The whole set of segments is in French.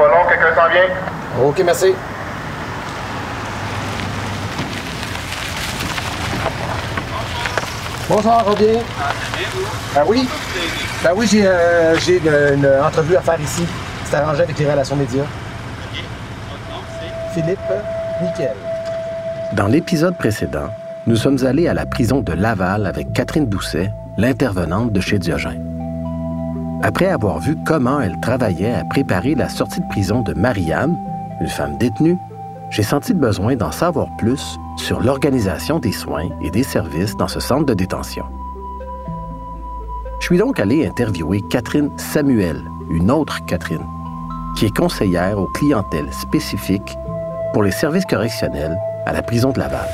pas long, quelqu'un s'en vient? OK, merci. Bonsoir, Robin. Ah oui? Ben oui, j'ai euh, j'ai une, une entrevue à faire ici. C'est arrangé avec les relations médias. Philippe Nickel. Dans l'épisode précédent, nous sommes allés à la prison de Laval avec Catherine Doucet, l'intervenante de chez Diogène. Après avoir vu comment elle travaillait à préparer la sortie de prison de Marianne, une femme détenue, j'ai senti le besoin d'en savoir plus sur l'organisation des soins et des services dans ce centre de détention. Je suis donc allé interviewer Catherine Samuel, une autre Catherine, qui est conseillère aux clientèles spécifiques pour les services correctionnels à la prison de Laval.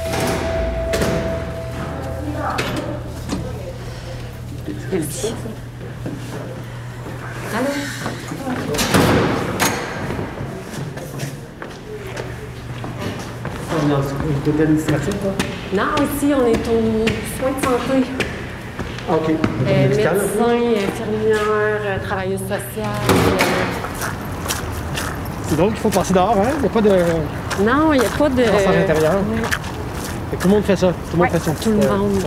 Côté administratif, toi? Non, ici, on est au soin de santé. OK. Euh, médecin, infirmière, euh, travailleuse sociale. euh, C'est drôle qu'il faut passer dehors, hein? Il n'y a pas de Non, il n'y a pas de. que tout le monde fait ça. Tout le monde fait son tout le euh, monde.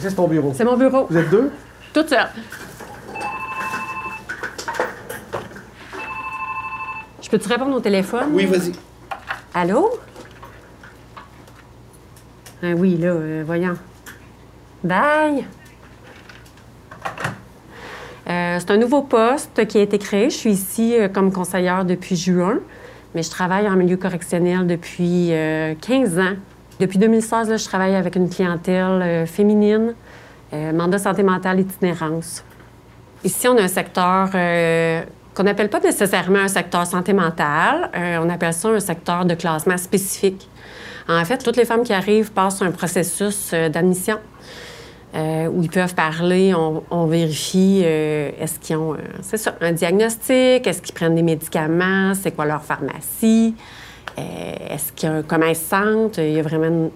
Ça, c'est ton bureau. C'est mon bureau. Vous êtes deux? Toute seule. Je peux-tu répondre au téléphone? Oui, vas-y. Allô? Ah oui, là, euh, voyons. Bye! Euh, c'est un nouveau poste qui a été créé. Je suis ici euh, comme conseillère depuis juin, mais je travaille en milieu correctionnel depuis euh, 15 ans. Depuis 2016, là, je travaille avec une clientèle euh, féminine, euh, mandat santé mentale itinérance. Ici, on a un secteur euh, qu'on n'appelle pas nécessairement un secteur santé mentale. Euh, on appelle ça un secteur de classement spécifique. En fait, toutes les femmes qui arrivent passent un processus d'admission où ils peuvent parler. On, vérifie est-ce qu'ils ont, ça, un diagnostic, est-ce qu'ils prennent des médicaments, c'est quoi leur pharmacie, est-ce qu'il y a, comment ils se sentent. Il y a vraiment une,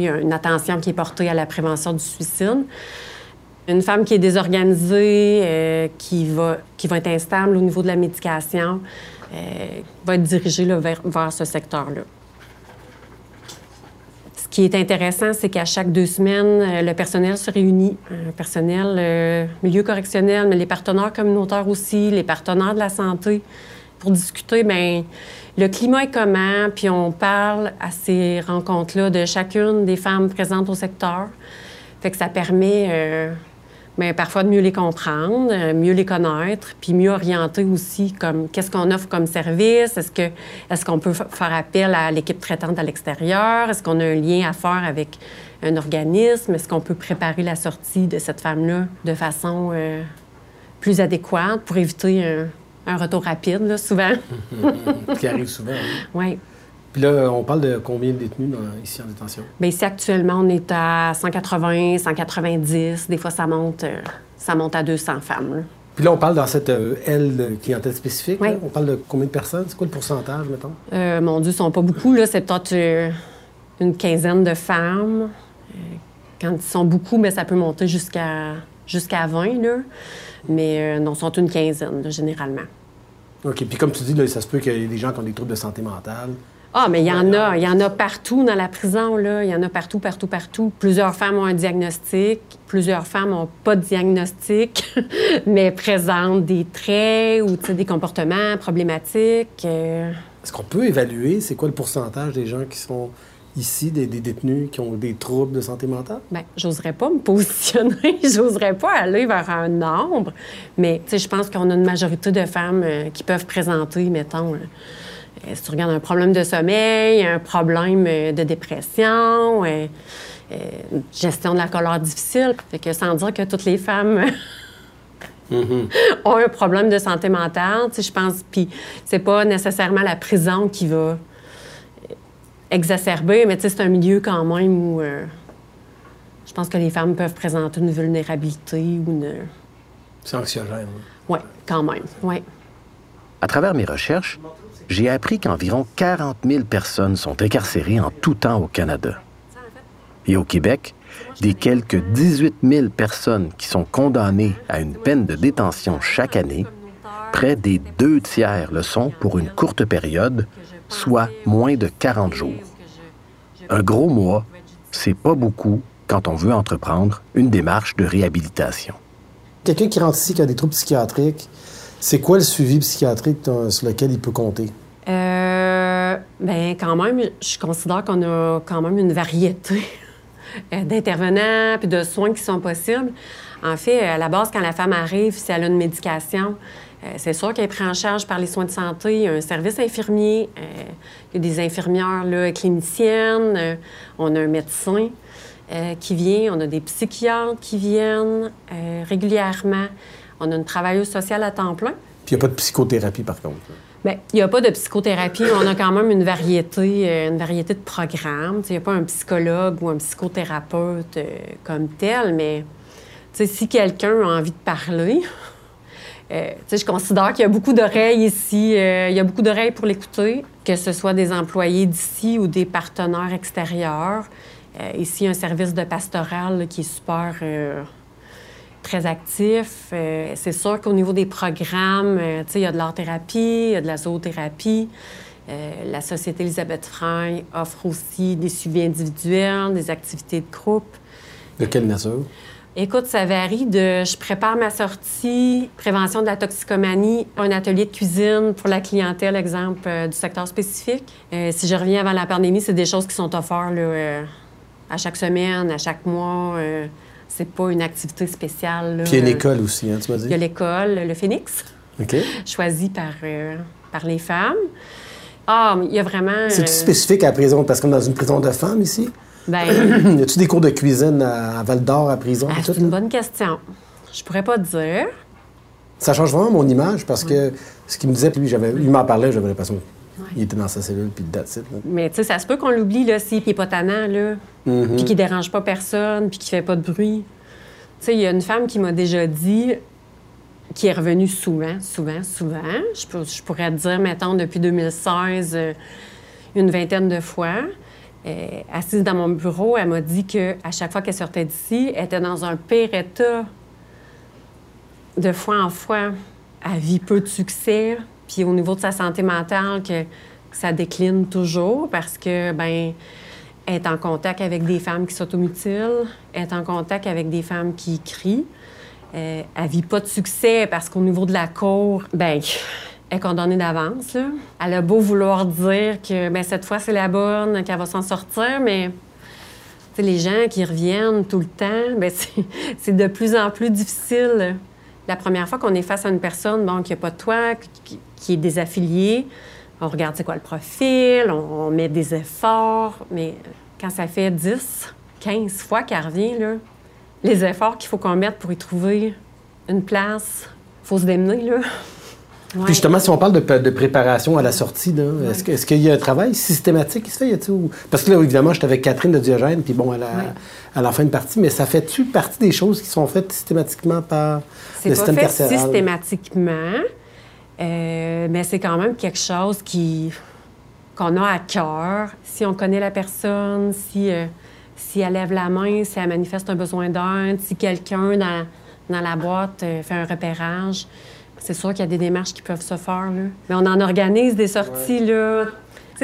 une attention qui est portée à la prévention du suicide. Une femme qui est désorganisée, euh, qui, va, qui va être instable au niveau de la médication, euh, va être dirigée vers, ce secteur-là. Ce qui est intéressant, c'est qu'à chaque deux semaines, euh, le personnel se réunit. Un personnel, milieu correctionnel, mais les partenaires communautaires aussi, les partenaires de la santé, pour discuter, bien, le climat est comment, puis on parle à ces rencontres-là de chacune des femmes présentes au secteur. Fait que ça permet euh, ben, parfois de mieux les comprendre, euh, mieux les connaître, puis mieux orienter aussi comme qu'est-ce qu'on offre comme service, est-ce est-ce qu'on peut fa- faire appel à l'équipe traitante à l'extérieur, est-ce qu'on a un lien à faire avec un organisme, est-ce qu'on peut préparer la sortie de cette femme-là de façon euh, plus adéquate pour éviter un, un retour rapide, là, souvent. Qui arrive souvent. hein. oui. Puis là, on parle de combien de détenus dans- ici en détention? Bien, ici, actuellement, on est à 180, 190. Des fois, ça monte, euh, ça monte à 200 femmes. là. Puis là, on parle dans cette euh, aile de clientèle spécifique. Oui. là. On parle de combien de personnes? C'est quoi le pourcentage, mettons? Euh, mon Dieu, ils sont pas beaucoup. Là. C'est peut-être euh, une quinzaine de femmes. Quand ils sont beaucoup, mais ça peut monter jusqu'à jusqu'à 20. Là. Mais euh, non, sont une quinzaine, là, généralement. OK. Puis comme tu dis, là, ça se peut qu'il y ait des gens qui ont des troubles de santé mentale. Ah, mais il y en a. Il y en a partout dans la prison, là. Il y en a partout, partout, partout. Plusieurs femmes ont un diagnostic. Plusieurs femmes n'ont pas de diagnostic, mais présentent des traits ou des comportements problématiques. euh. Est-ce qu'on peut évaluer c'est quoi le pourcentage des gens qui sont ici, des, des détenus qui ont des troubles de santé mentale? Bien, j'oserais pas me positionner, j'oserais pas aller vers un nombre, mais tu sais, je pense qu'on a une majorité de femmes euh, qui peuvent présenter, mettons, euh, si tu regardes un problème de sommeil, un problème euh, de dépression, une gestion de la colère difficile. Fait que sans dire que toutes les femmes ont un problème de santé mentale, tu sais, je pense, puis c'est pas nécessairement la prison qui va exacerber, mais tu sais, c'est un milieu quand même où euh, je pense que les femmes peuvent présenter une vulnérabilité ou une... C'est anxiogène. Oui, quand même, oui. À travers mes recherches, j'ai appris qu'environ 40 000 personnes sont incarcérées en tout temps au Canada. Et au Québec, des quelques 18 000 personnes qui sont condamnées à une peine de détention chaque année, près des deux tiers le sont pour une courte période, soit moins de 40 jours. Un gros mois, c'est pas beaucoup quand on veut entreprendre une démarche de réhabilitation. Quelqu'un qui rentre ici qui a des troubles psychiatriques, c'est quoi le suivi psychiatrique sur lequel il peut compter? Euh, ben quand même, je considère qu'on a quand même une variété d'intervenants puis de soins qui sont possibles. En fait, à la base, quand la femme arrive, si elle a une médication, euh, c'est sûr qu'elle est prise en charge par les soins de santé. Il y a un service infirmier, euh, il y a des infirmières là, cliniciennes, euh, on a un médecin qui vient, on a des psychiatres qui viennent régulièrement, on a une travailleuse sociale à temps plein. Puis il n'y a pas de psychothérapie, par contre. Bien, il n'y a pas de psychothérapie. On a quand même une variété, une variété de programmes. Il n'y a pas un psychologue ou un psychothérapeute comme tel, mais si quelqu'un a envie de parler, euh, je considère qu'il y a beaucoup d'oreilles ici. Euh, il y a beaucoup d'oreilles pour l'écouter, que ce soit des employés d'ici ou des partenaires extérieurs. Euh, ici, un service de pastoral qui est super très actif. c'est sûr qu'au niveau des programmes, il y a de l'art-thérapie, il y a de la zoothérapie. la Société Elisabeth Frey offre aussi des suivis individuels, des activités de groupe. De quelle nature? Écoute, ça varie de je prépare ma sortie, prévention de la toxicomanie, un atelier de cuisine pour la clientèle, exemple, euh, du secteur spécifique. Euh, si je reviens avant la pandémie, c'est des choses qui sont offertes euh, à chaque semaine, à chaque mois. c'est pas une activité spéciale. Puis il y a l'école aussi, hein, tu m'as dit? Il y a l'école, le Phoenix, choisi par, par les femmes. Ah, il y a vraiment... C'est spécifique à la prison, parce qu'on est dans une prison de femmes ici? Ben, y a-tu des cours de cuisine à Val d'Or, à prison? Ah, c'est une bonne question. Je pourrais pas dire. Ça change vraiment mon image parce que ce qu'il me disait, lui, j'avais, il m'en parlait, j'avais l'impression qu'il était dans sa cellule puis that's it. Mais tu sais, ça se peut qu'on l'oublie là, s'il n'est pas tannant, là, mm-hmm. puis qu'il dérange pas personne, puis qu'il fait pas de bruit. Tu sais, il y a une femme qui m'a déjà dit, qui est revenue souvent, souvent, souvent. Je, pourrais te dire, mettons, depuis 2016, euh, une vingtaine de fois. Euh, assise dans mon bureau, elle m'a dit qu'à chaque fois qu'elle sortait d'ici, elle était dans un pire état. De fois en fois, elle vit peu de succès. Puis au niveau de sa santé mentale, que, ça décline toujours parce que, ben elle est en contact avec des femmes qui s'automutilent, elle est en contact avec des femmes qui crient. Euh, elle vit pas de succès parce qu'au niveau de la cour, ben est condamnée d'avance. Elle a beau vouloir dire que ben, cette fois, c'est la bonne, qu'elle va s'en sortir, mais les gens qui reviennent tout le temps, ben, c'est de plus en plus difficile. La première fois qu'on est face à une personne bon, qui n'a pas de qui, est désaffiliée, on regarde c'est quoi le profil, on, met des efforts, mais quand ça fait 10, 15 fois qu'elle revient, là, les efforts qu'il faut qu'on mette pour y trouver une place, faut se démener, là. Puis justement, si on parle de, préparation à la sortie, est-ce, qu'il y a un travail systématique qui se fait? Parce que là, évidemment, j'étais avec Catherine de Diogène, puis bon, à la, à la fin de partie, mais ça fait-tu partie des choses qui sont faites systématiquement par le système pas fait systématiquement, euh, mais c'est quand même quelque chose qui qu'on a à cœur. Si on connaît la personne, si, euh, si elle lève la main, si elle manifeste un besoin d'aide, si quelqu'un dans, dans la boîte euh, fait un repérage, c'est sûr qu'il y a des démarches qui peuvent se faire. Là. Mais on en organise des sorties. Là.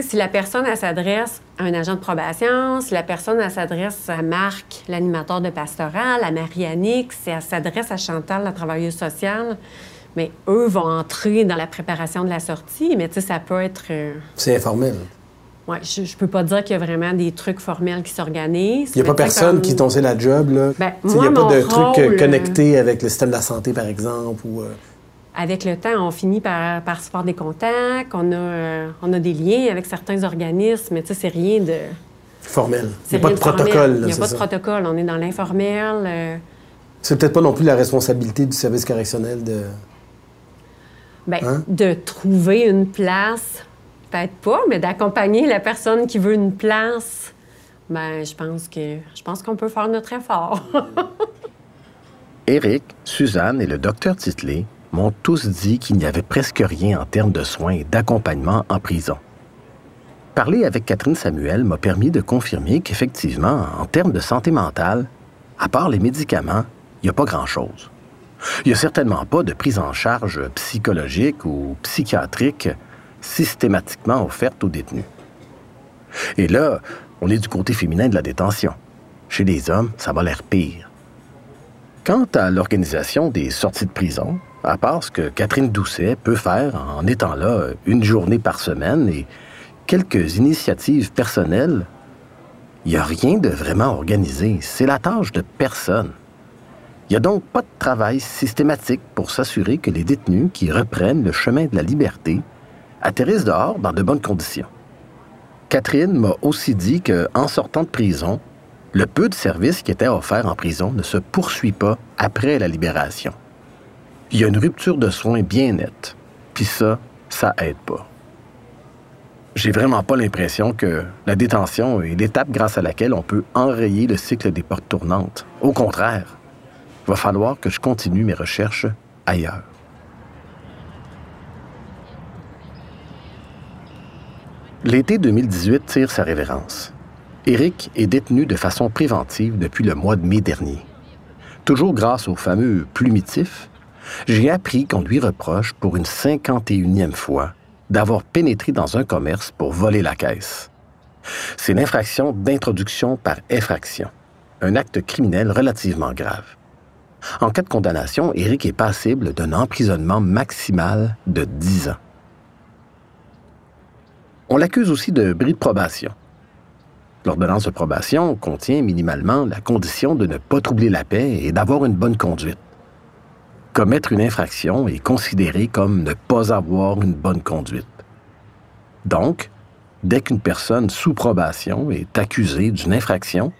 si la personne s'adresse à un agent de probation, si la personne s'adresse à Marc, l'animateur de pastoral, à Marie-Annick, si elle s'adresse à Chantal, la travailleuse sociale, mais eux vont entrer dans la préparation de la sortie, mais ça peut être... Euh, c'est informel. Oui, je, ne peux pas dire qu'il y a vraiment des trucs formels qui s'organisent. Il n'y a pas personne qui sait la job, là. Ben, il n'y a pas de trucs euh, connectés avec le système de la santé, par exemple, ou... Euh, avec le temps, on finit par, par se faire des contacts, on a, euh, on a des liens avec certains organismes, mais tu sais, c'est rien de... Formel. Il n'y a pas de protocole. Il n'y a pas de protocole. On est dans l'informel. Euh. C'est peut-être pas non plus la responsabilité du service correctionnel de... Bien, hein? de trouver une place, peut-être pas, mais d'accompagner la personne qui veut une place, ben je pense que je pense qu'on peut faire notre effort. Éric, Suzanne et le docteur Titley m'ont tous dit qu'il n'y avait presque rien en termes de soins et d'accompagnement en prison. Parler avec Catherine Samuel m'a permis de confirmer qu'effectivement, en termes de santé mentale, à part les médicaments, il n'y a pas grand-chose. Il n'y a certainement pas de prise en charge psychologique ou psychiatrique systématiquement offerte aux détenus. Et là, on est du côté féminin de la détention. Chez les hommes, ça va l'air pire. Quant à l'organisation des sorties de prison, à part ce que Catherine Doucet peut faire en étant là une journée par semaine et quelques initiatives personnelles, il n'y a rien de vraiment organisé. C'est la tâche de personne. Il n'y a donc pas de travail systématique pour s'assurer que les détenus qui reprennent le chemin de la liberté atterrissent dehors dans de bonnes conditions. Catherine m'a aussi dit qu'en sortant de prison, le peu de services qui étaient offerts en prison ne se poursuit pas après la libération. Il y a une rupture de soins bien nette, puis ça, ça aide pas. J'ai vraiment pas l'impression que la détention est l'étape grâce à laquelle on peut enrayer le cycle des portes tournantes. Au contraire, va falloir que je continue mes recherches ailleurs. L'été 2018 tire sa révérence. Éric est détenu de façon préventive depuis le mois de mai dernier. Toujours grâce au fameux plumitif, j'ai appris qu'on lui reproche pour une 51e fois d'avoir pénétré dans un commerce pour voler la caisse. C'est l'infraction d'introduction par effraction, un acte criminel relativement grave. En cas de condamnation, Éric est passible d'un emprisonnement maximal de 10 ans. On l'accuse aussi de bris de probation. L'ordonnance de probation contient minimalement la condition de ne pas troubler la paix et d'avoir une bonne conduite. Commettre une infraction est considéré comme ne pas avoir une bonne conduite. Donc, dès qu'une personne sous probation est accusée d'une infraction,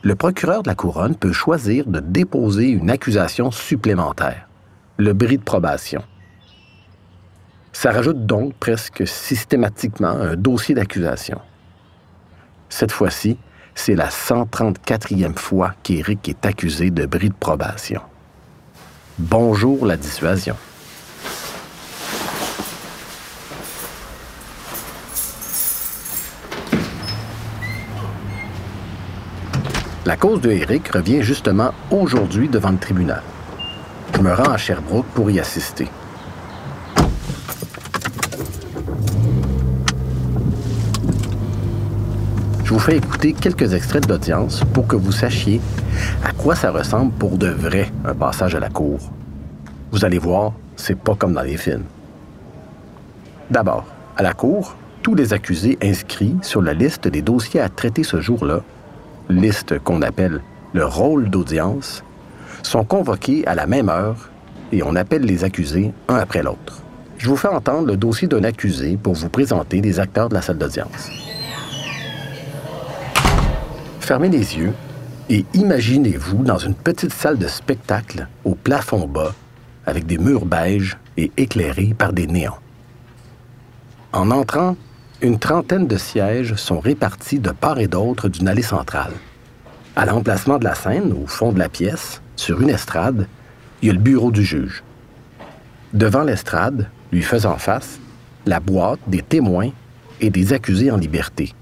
le procureur de la couronne peut choisir de déposer une accusation supplémentaire, le bris de probation. Ça rajoute donc presque systématiquement un dossier d'accusation. Cette fois-ci, c'est la 134e fois qu'Éric est accusé de bris de probation. Bonjour la dissuasion. La cause de Eric revient justement aujourd'hui devant le tribunal. Je me rends à Sherbrooke pour y assister. Je vous fais écouter quelques extraits d'audience pour que vous sachiez à quoi ça ressemble pour de vrai un passage à la cour. Vous allez voir, c'est pas comme dans les films. D'abord, à la cour, tous les accusés inscrits sur la liste des dossiers à traiter ce jour-là liste qu'on appelle le rôle d'audience, sont convoqués à la même heure et on appelle les accusés un après l'autre. Je vous fais entendre le dossier d'un accusé pour vous présenter les acteurs de la salle d'audience. Fermez les yeux et imaginez-vous dans une petite salle de spectacle au plafond bas avec des murs beiges et éclairés par des néons. En entrant, une trentaine de sièges sont répartis de part et d'autre d'une allée centrale. À l'emplacement de la scène, au fond de la pièce, sur une estrade, il y a le bureau du juge. Devant l'estrade, lui faisant face, la boîte des témoins et des accusés en liberté.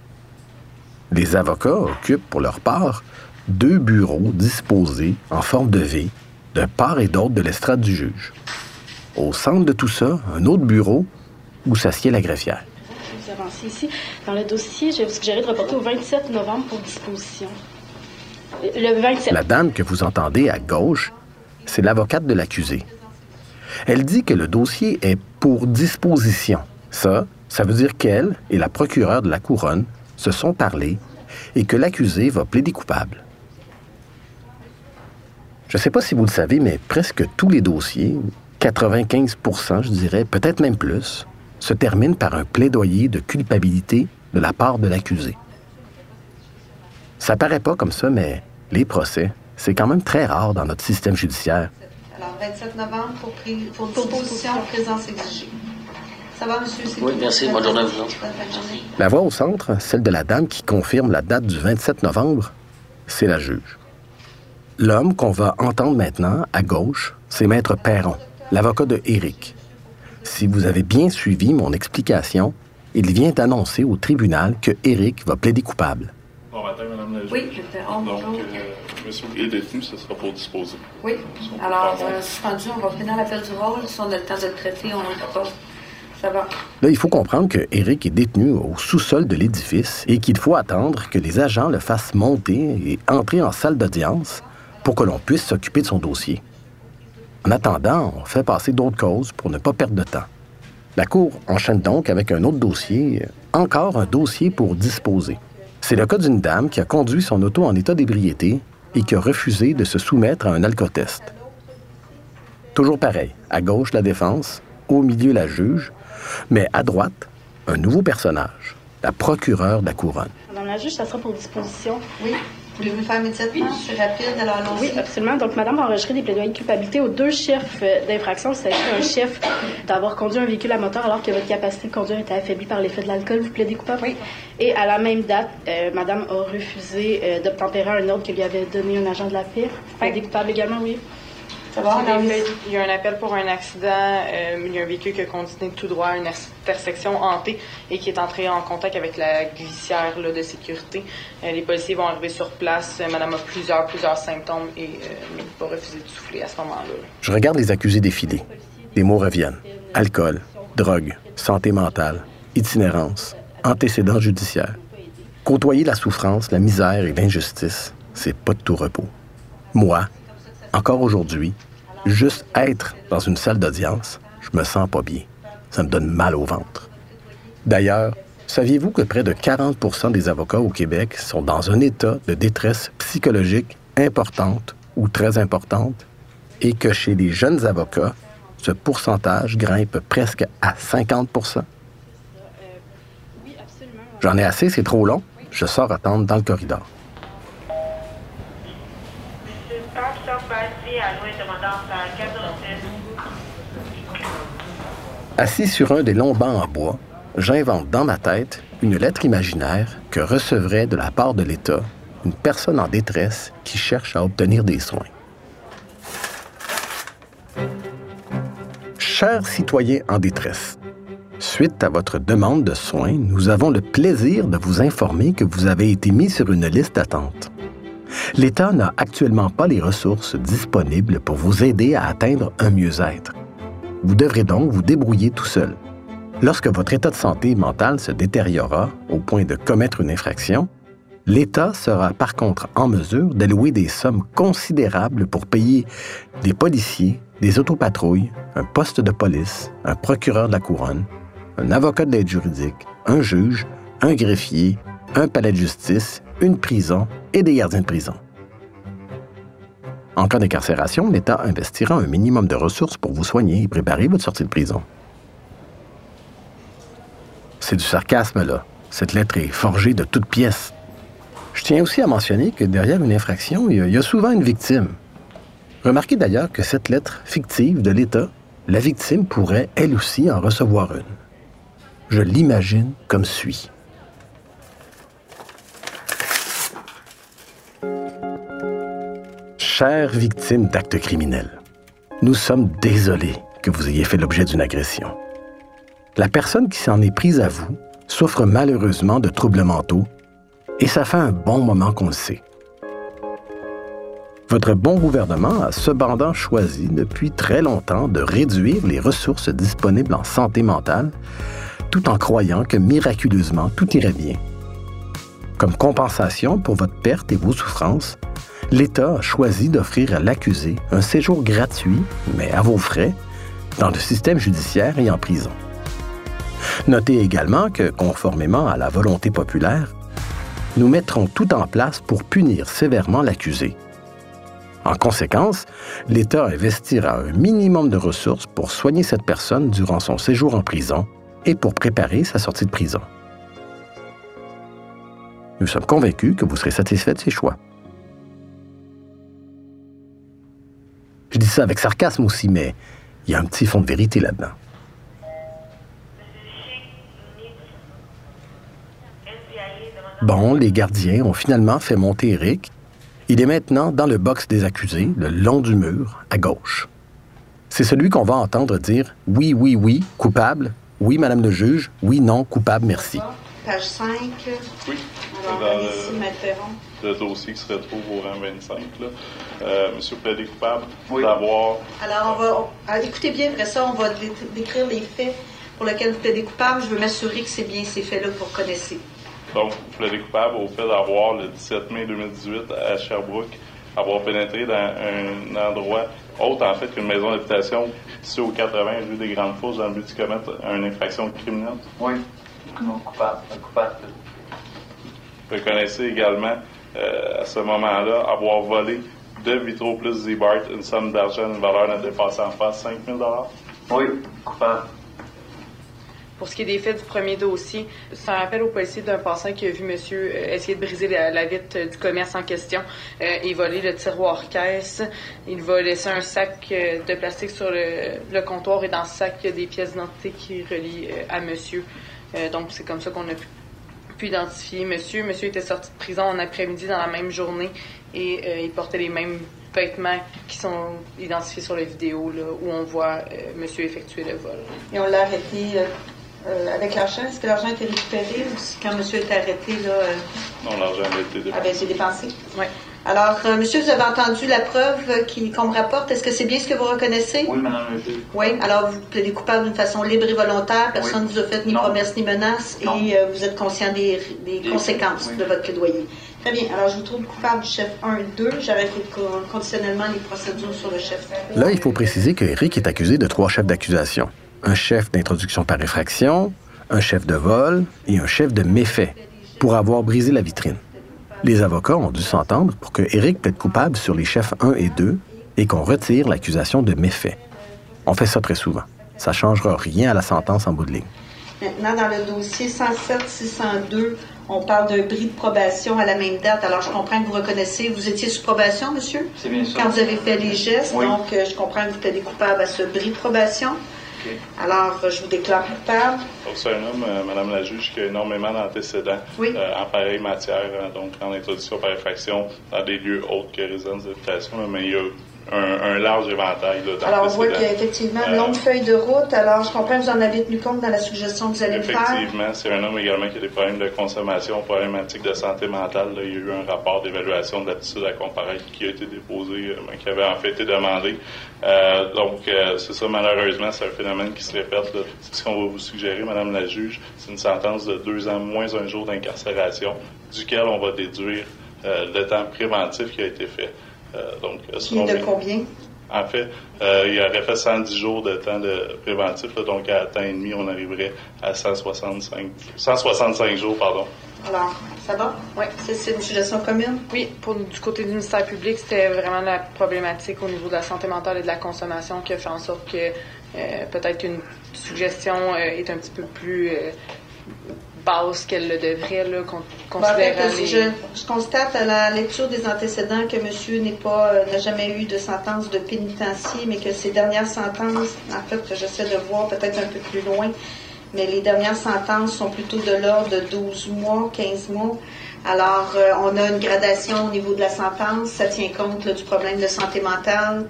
Les avocats occupent pour leur part deux bureaux disposés en forme de V de part et d'autre de l'estrade du juge. Au centre de tout ça, un autre bureau où s'assied la greffière ici. Dans le dossier, je vais vous suggérer de reporter au 27 novembre pour disposition. Le 27. La dame que vous entendez à gauche, c'est l'avocate de l'accusé. Elle dit que le dossier est pour disposition. Ça, ça veut dire qu'elle et la procureure de la couronne se sont parlé et que l'accusé va plaider coupable. Je ne sais pas si vous le savez, mais presque tous les dossiers, 95% je dirais, peut-être même plus, se termine par un plaidoyer de culpabilité de la part de l'accusé. Ça paraît pas comme ça, mais les procès, c'est quand même très rare dans notre système judiciaire. Alors, 27 novembre pour, pour présence. Ça va, monsieur? Oui, merci. Bonne journée à vous. La voix au centre, celle de la dame qui confirme la date du 27 novembre, c'est la juge. L'homme qu'on va entendre maintenant, à gauche, c'est Maître Perron, l'avocat de Éric. Si vous avez bien suivi mon explication, il vient d'annoncer au tribunal que Eric va plaider coupable. Bon matin, Madame la juge. Oui, j'étais en Donc, euh, monsieur est détenu, ce sera pour disposer. Oui. Alors, faire euh, suspendu, on va finir l'appel du rôle. Si on a le temps de le traiter, on le fera. Il faut comprendre que Eric est détenu au sous-sol de l'édifice et qu'il faut attendre que les agents le fassent monter et entrer en salle d'audience pour que l'on puisse s'occuper de son dossier. En attendant, on fait passer d'autres causes pour ne pas perdre de temps. La Cour enchaîne donc avec un autre dossier, encore un dossier pour disposer. C'est le cas d'une dame qui a conduit son auto en état d'ébriété et qui a refusé de se soumettre à un alcotest. Toujours pareil, à gauche la défense, au milieu la juge, mais à droite, un nouveau personnage, la procureure de la couronne. Madame la juge, ça sera pour disposition. Oui. Voulez-vous le faire immédiatement? C'est rapide, alors allons-y. Oui, absolument. Donc, Madame a enregistré des plaidoyers de culpabilité aux deux chefs euh, d'infraction. Il s'agit d'un chef d'avoir conduit un véhicule à moteur alors que votre capacité de conduire était affaiblie par l'effet de l'alcool. Vous plaidez coupable? Oui. Et à la même date, euh, Madame a refusé euh, d'obtempérer un ordre que lui avait donné un agent de la PIR. Vous plaidez coupable également, oui? Il y a un appel pour un accident. euh, il y a un véhicule qui a continué tout droit à une intersection hantée et qui est entré en contact avec la glissière là, de sécurité. Euh, les policiers vont arriver sur place. Euh, Madame a plusieurs, plusieurs symptômes et euh, va refuser de souffler à ce moment-là. là. Je regarde les accusés défiler. Les mots reviennent. Alcool, drogue, santé mentale, itinérance, antécédents judiciaires. Côtoyer la souffrance, la misère et l'injustice, c'est pas de tout repos. Moi, encore aujourd'hui, juste être dans une salle d'audience, je me sens pas bien. Ça me donne mal au ventre. D'ailleurs, saviez-vous que près de 40% des avocats au Québec sont dans un état de détresse psychologique importante ou très importante et que chez les jeunes avocats, ce pourcentage grimpe presque à 50% J'en ai assez, c'est trop long. Je sors attendre dans le corridor. Assis sur un des longs bancs en bois, j'invente dans ma tête une lettre imaginaire que recevrait de la part de l'État une personne en détresse qui cherche à obtenir des soins. Chers citoyens en détresse, suite à votre demande de soins, nous avons le plaisir de vous informer que vous avez été mis sur une liste d'attente. L'État n'a actuellement pas les ressources disponibles pour vous aider à atteindre un mieux-être. Vous devrez donc vous débrouiller tout seul. Lorsque votre état de santé mentale se détériorera au point de commettre une infraction, l'État sera par contre en mesure d'allouer des sommes considérables pour payer des policiers, des autopatrouilles, un poste de police, un procureur de la couronne, un avocat de l'aide juridique, un juge, un greffier, un palais de justice, une prison et des gardiens de prison. En cas d'incarcération, l'État investira un minimum de ressources pour vous soigner et préparer votre sortie de prison. C'est du sarcasme, là. Cette lettre est forgée de toutes pièces. Je tiens aussi à mentionner que derrière une infraction, il y y a souvent une victime. Remarquez d'ailleurs que cette lettre fictive de l'État, la victime pourrait elle aussi en recevoir une. Je l'imagine comme suit. Chère victime d'actes criminels, nous sommes désolés que vous ayez fait l'objet d'une agression. La personne qui s'en est prise à vous souffre malheureusement de troubles mentaux et ça fait un bon moment qu'on le sait. Votre bon gouvernement a cependant choisi depuis très longtemps de réduire les ressources disponibles en santé mentale tout en croyant que miraculeusement tout irait bien. Comme compensation pour votre perte et vos souffrances, l'État a choisi d'offrir à l'accusé un séjour gratuit, mais à vos frais, dans le système judiciaire et en prison. Notez également que, conformément à la volonté populaire, nous mettrons tout en place pour punir sévèrement l'accusé. En conséquence, l'État investira un minimum de ressources pour soigner cette personne durant son séjour en prison et pour préparer sa sortie de prison. Nous sommes convaincus que vous serez satisfait de ces choix. Je dis ça avec sarcasme aussi, mais il y a un petit fond de vérité là-dedans. Bon, les gardiens ont finalement fait monter Eric. Il est maintenant dans le box des accusés, le long du mur, à gauche. C'est celui qu'on va entendre dire oui, oui, oui, coupable, Oui, Madame le juge. Oui, non, coupable, merci. Page 5. Oui. Alors, Dans le-. Le dossier qui se retrouve au rang 25, là. Euh, Monsieur plaidé coupable Oui. d'avoir Alors, on va. on- ah, écoutez bien, après ça, on va dé- décrire les faits pour lesquels vous plaidez coupable. Je veux m'assurer que c'est bien ces faits-là que vous reconnaissez. Donc, vous plaidez coupable au fait d'avoir, le 17 mai 2018, à Sherbrooke, avoir pénétré dans un endroit autre, en fait, qu'une maison d'habitation située au 80 rue des Grandes Fosses dans le but de commettre une infraction criminelle. Oui. Non, coupable. Coupable. Vous reconnaissez également, euh, à ce moment-là, avoir volé de Vitro plus Z-Bart une somme d'argent d'une valeur ne dépassant pas 5 000 Oui. Coupable. Pour ce qui est des faits du premier dossier, c'est un appel au policier d'un passant qui a vu monsieur euh, essayer de briser la, la vitre euh, du commerce en question euh, et voler le tiroir caisse. Il va laisser un sac de plastique sur le, comptoir et dans ce sac, il y a des pièces d'identité qui relient à monsieur. Donc, c'est comme ça qu'on a pu, identifier monsieur. Monsieur était sorti de prison en après-midi dans la même journée et il portait les mêmes vêtements qui sont identifiés sur la vidéo où on voit euh, monsieur effectuer le vol. Et on l'a arrêté euh, avec l'argent? Est-ce que l'argent a été récupéré ou si quand monsieur est arrêté, là, euh, Non, l'argent a été dépensé. avait été dépensé? Oui. Alors, euh, monsieur, vous avez entendu la preuve qui- qu'on me rapporte? Est-ce que c'est bien ce que vous reconnaissez? Oui, madame juge. Oui. Alors, vous plaidez coupable d'une façon libre et volontaire. Personne ne vous a fait ni Non. promesse ni menace Non. et euh, vous êtes conscient des, des Des- conséquences oui. de votre plaidoyer. Très bien. Alors, je vous trouve coupable du chef 1 et 2. J'arrête co- conditionnellement les procédures sur le chef 3. Là, il faut préciser que Eric est accusé de trois chefs d'accusation. Un chef d'introduction par effraction, un chef de vol et un chef de méfait pour avoir brisé la vitrine. Les avocats ont dû s'entendre pour que Eric plaide coupable sur les chefs 1 et 2 et qu'on retire l'accusation de méfait. On fait ça très souvent. Ça changera rien à la sentence en bout de ligne. Maintenant, dans le dossier 107-602, on parle d'un bris de probation à la même date. Alors, je comprends que vous reconnaissez, vous étiez sous probation, monsieur? C'est bien ça. Quand vous avez fait les gestes, Oui. donc euh, je comprends que vous plaidez coupable à ce bris de probation. Alors, euh, je vous déclare coupable. Donc, c'est un homme, euh, Madame la juge, qui a énormément d'antécédents Oui. euh, en pareille matière, hein, donc en introduction par effraction dans des lieux autres que résidence d'habitation, mais il y a un, un large éventail là, Alors, on voit qu'il y a effectivement une Euh, longue feuille de route. Alors, je comprends que vous en avez tenu compte dans la suggestion que vous allez faire. Effectivement, c'est un homme également qui a des problèmes de consommation, problématiques de santé mentale. Là, il y a eu un rapport d'évaluation de l'aptitude à comparaître qui a été déposé, euh, ben, qui avait en fait été demandé. Euh, donc, euh, c'est ça, malheureusement, c'est un phénomène qui se répète. là. Ce qu'on va vous suggérer, Madame la juge, c'est une sentence de deux ans moins un jour d'incarcération, duquel on va déduire euh, le temps préventif qui a été fait. Euh, donc, est de combien? en fait, euh, il aurait fait 110 jours de temps de préventif, là, donc à temps et demi, on arriverait à 165, 165 jours, pardon. Alors, ça va? Oui. C'est- C'est une suggestion commune? Oui, pour, du côté du ministère public, c'était vraiment la problématique au niveau de la santé mentale et de la consommation qui a fait en sorte que euh, peut-être qu'une suggestion euh, est un petit peu plus euh, basse qu'elle le devrait, là, con- Bon, en fait, considérant les... je, je constate à la lecture des antécédents que monsieur n'est pas, euh, n'a jamais eu de sentence de pénitencier, mais que ses dernières sentences, en fait, j'essaie de voir peut-être un peu plus loin, mais les dernières sentences sont plutôt de l'ordre de 12 mois, 15 mois. Alors, euh, on a une gradation au niveau de la sentence, ça tient compte là, du problème de santé mentale.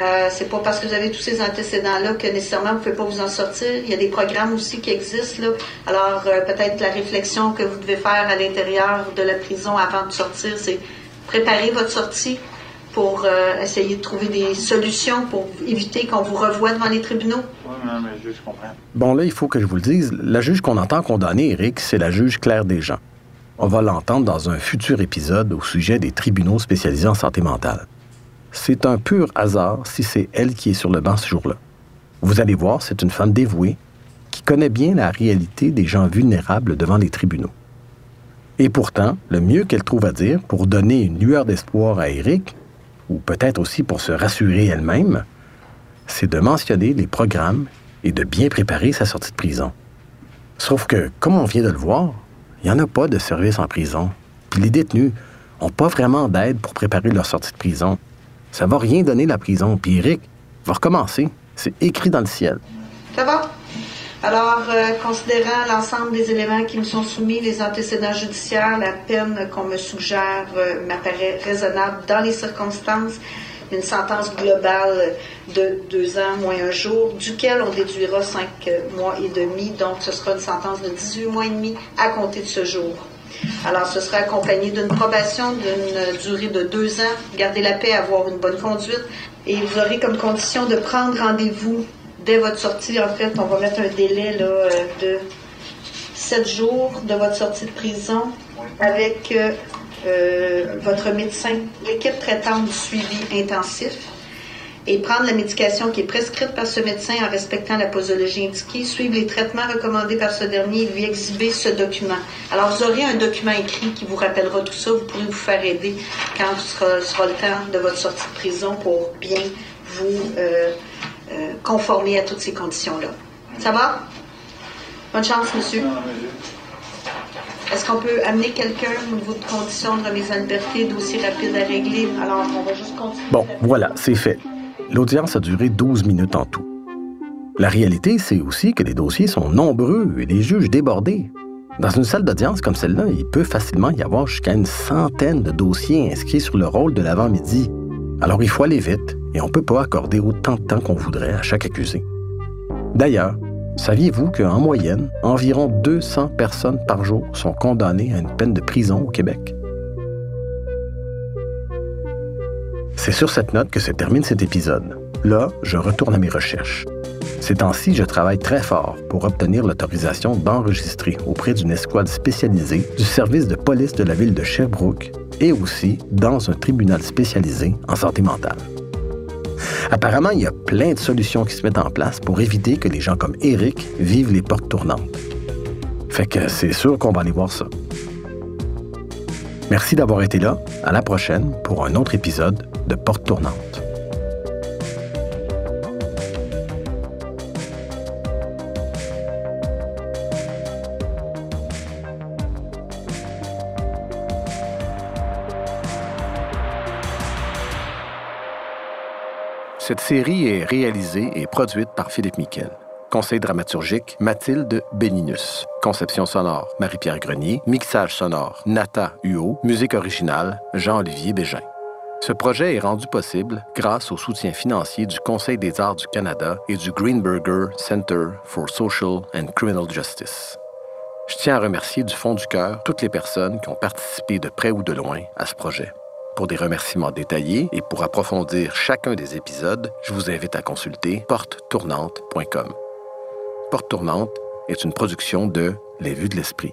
Euh, c'est pas parce que vous avez tous ces antécédents-là que nécessairement vous ne pouvez pas vous en sortir. Il y a des programmes aussi qui existent. Là. Alors, euh, peut-être la réflexion que vous devez faire à l'intérieur de la prison avant de sortir, c'est préparer votre sortie pour euh, essayer de trouver des solutions pour éviter qu'on vous revoie devant les tribunaux. Oui, je comprends. Bon, là, il faut que je vous le dise, la juge qu'on entend condamner Eric, c'est la juge Claire Desjans. On va l'entendre dans un futur épisode au sujet des tribunaux spécialisés en santé mentale. C'est un pur hasard si c'est elle qui est sur le banc ce jour-là. Vous allez voir, c'est une femme dévouée qui connaît bien la réalité des gens vulnérables devant les tribunaux. Et pourtant, le mieux qu'elle trouve à dire pour donner une lueur d'espoir à Eric, ou peut-être aussi pour se rassurer elle-même, c'est de mentionner les programmes et de bien préparer sa sortie de prison. Sauf que, comme on vient de le voir, il n'y en a pas de service en prison. Puis les détenus n'ont pas vraiment d'aide pour préparer leur sortie de prison. Ça va rien donner la prison. Puis Eric va recommencer. C'est écrit dans le ciel. Ça va? Alors, euh, considérant l'ensemble des éléments qui me sont soumis, les antécédents judiciaires, la peine qu'on me suggère euh, m'apparaît raisonnable dans les circonstances. une sentence globale de deux ans moins un jour, duquel on déduira cinq mois et demi. Donc, ce sera une sentence de 18 mois et demi à compter de ce jour. Alors, ce sera accompagné d'une probation d'une durée de deux ans, garder la paix, avoir une bonne conduite, et vous aurez comme condition de prendre rendez-vous dès votre sortie. En fait, on va mettre un délai de sept jours de votre sortie de prison avec euh, euh, votre médecin, l'équipe traitante du suivi intensif et prendre la médication qui est prescrite par ce médecin en respectant la posologie indiquée, suivre les traitements recommandés par ce dernier et lui exhiber ce document. Alors, vous aurez un document écrit qui vous rappellera tout ça. Vous pourrez vous faire aider quand ce sera, le temps de votre sortie de prison pour bien vous euh, euh, conformer à toutes ces conditions-là. Ça va? Bonne chance, monsieur. Est-ce qu'on peut amener quelqu'un au niveau de conditions de remise en liberté, dossier rapide à régler? Alors, on va juste continuer. Bon, voilà, c'est fait. L'audience a duré 12 minutes en tout. La réalité, c'est aussi que les dossiers sont nombreux et les juges débordés. Dans une salle d'audience comme celle-là, il peut facilement y avoir jusqu'à une centaine de dossiers inscrits sur le rôle de l'avant-midi. Alors il faut aller vite et on ne peut pas accorder autant de temps qu'on voudrait à chaque accusé. D'ailleurs, saviez-vous qu'en moyenne, environ 200 personnes par jour sont condamnées à une peine de prison au Québec? C'est sur cette note que se termine cet épisode. Là, je retourne à mes recherches. Ces temps-ci, je travaille très fort pour obtenir l'autorisation d'enregistrer auprès d'une escouade spécialisée du service de police de la ville de Sherbrooke et aussi dans un tribunal spécialisé en santé mentale. Apparemment, il y a plein de solutions qui se mettent en place pour éviter que les gens comme Eric vivent les portes tournantes. Fait que c'est sûr qu'on va aller voir ça. Merci d'avoir été là. À la prochaine pour un autre épisode de Porte Tournante. Cette série est réalisée et produite par Philippe Miquel. Conseil dramaturgique, Mathilde Béninus. Conception sonore, Marie-Pierre Grenier. Mixage sonore, Nata Huot. Musique originale, Jean-Olivier Bégin. Ce projet est rendu possible grâce au soutien financier du Conseil des arts du Canada et du Greenberger Center for Social and Criminal Justice. Je tiens à remercier du fond du cœur toutes les personnes qui ont participé de près ou de loin à ce projet. Pour des remerciements détaillés et pour approfondir chacun des épisodes, je vous invite à consulter porte-tournante.com. Porte Tournante est une production de Les Vues de l'Esprit.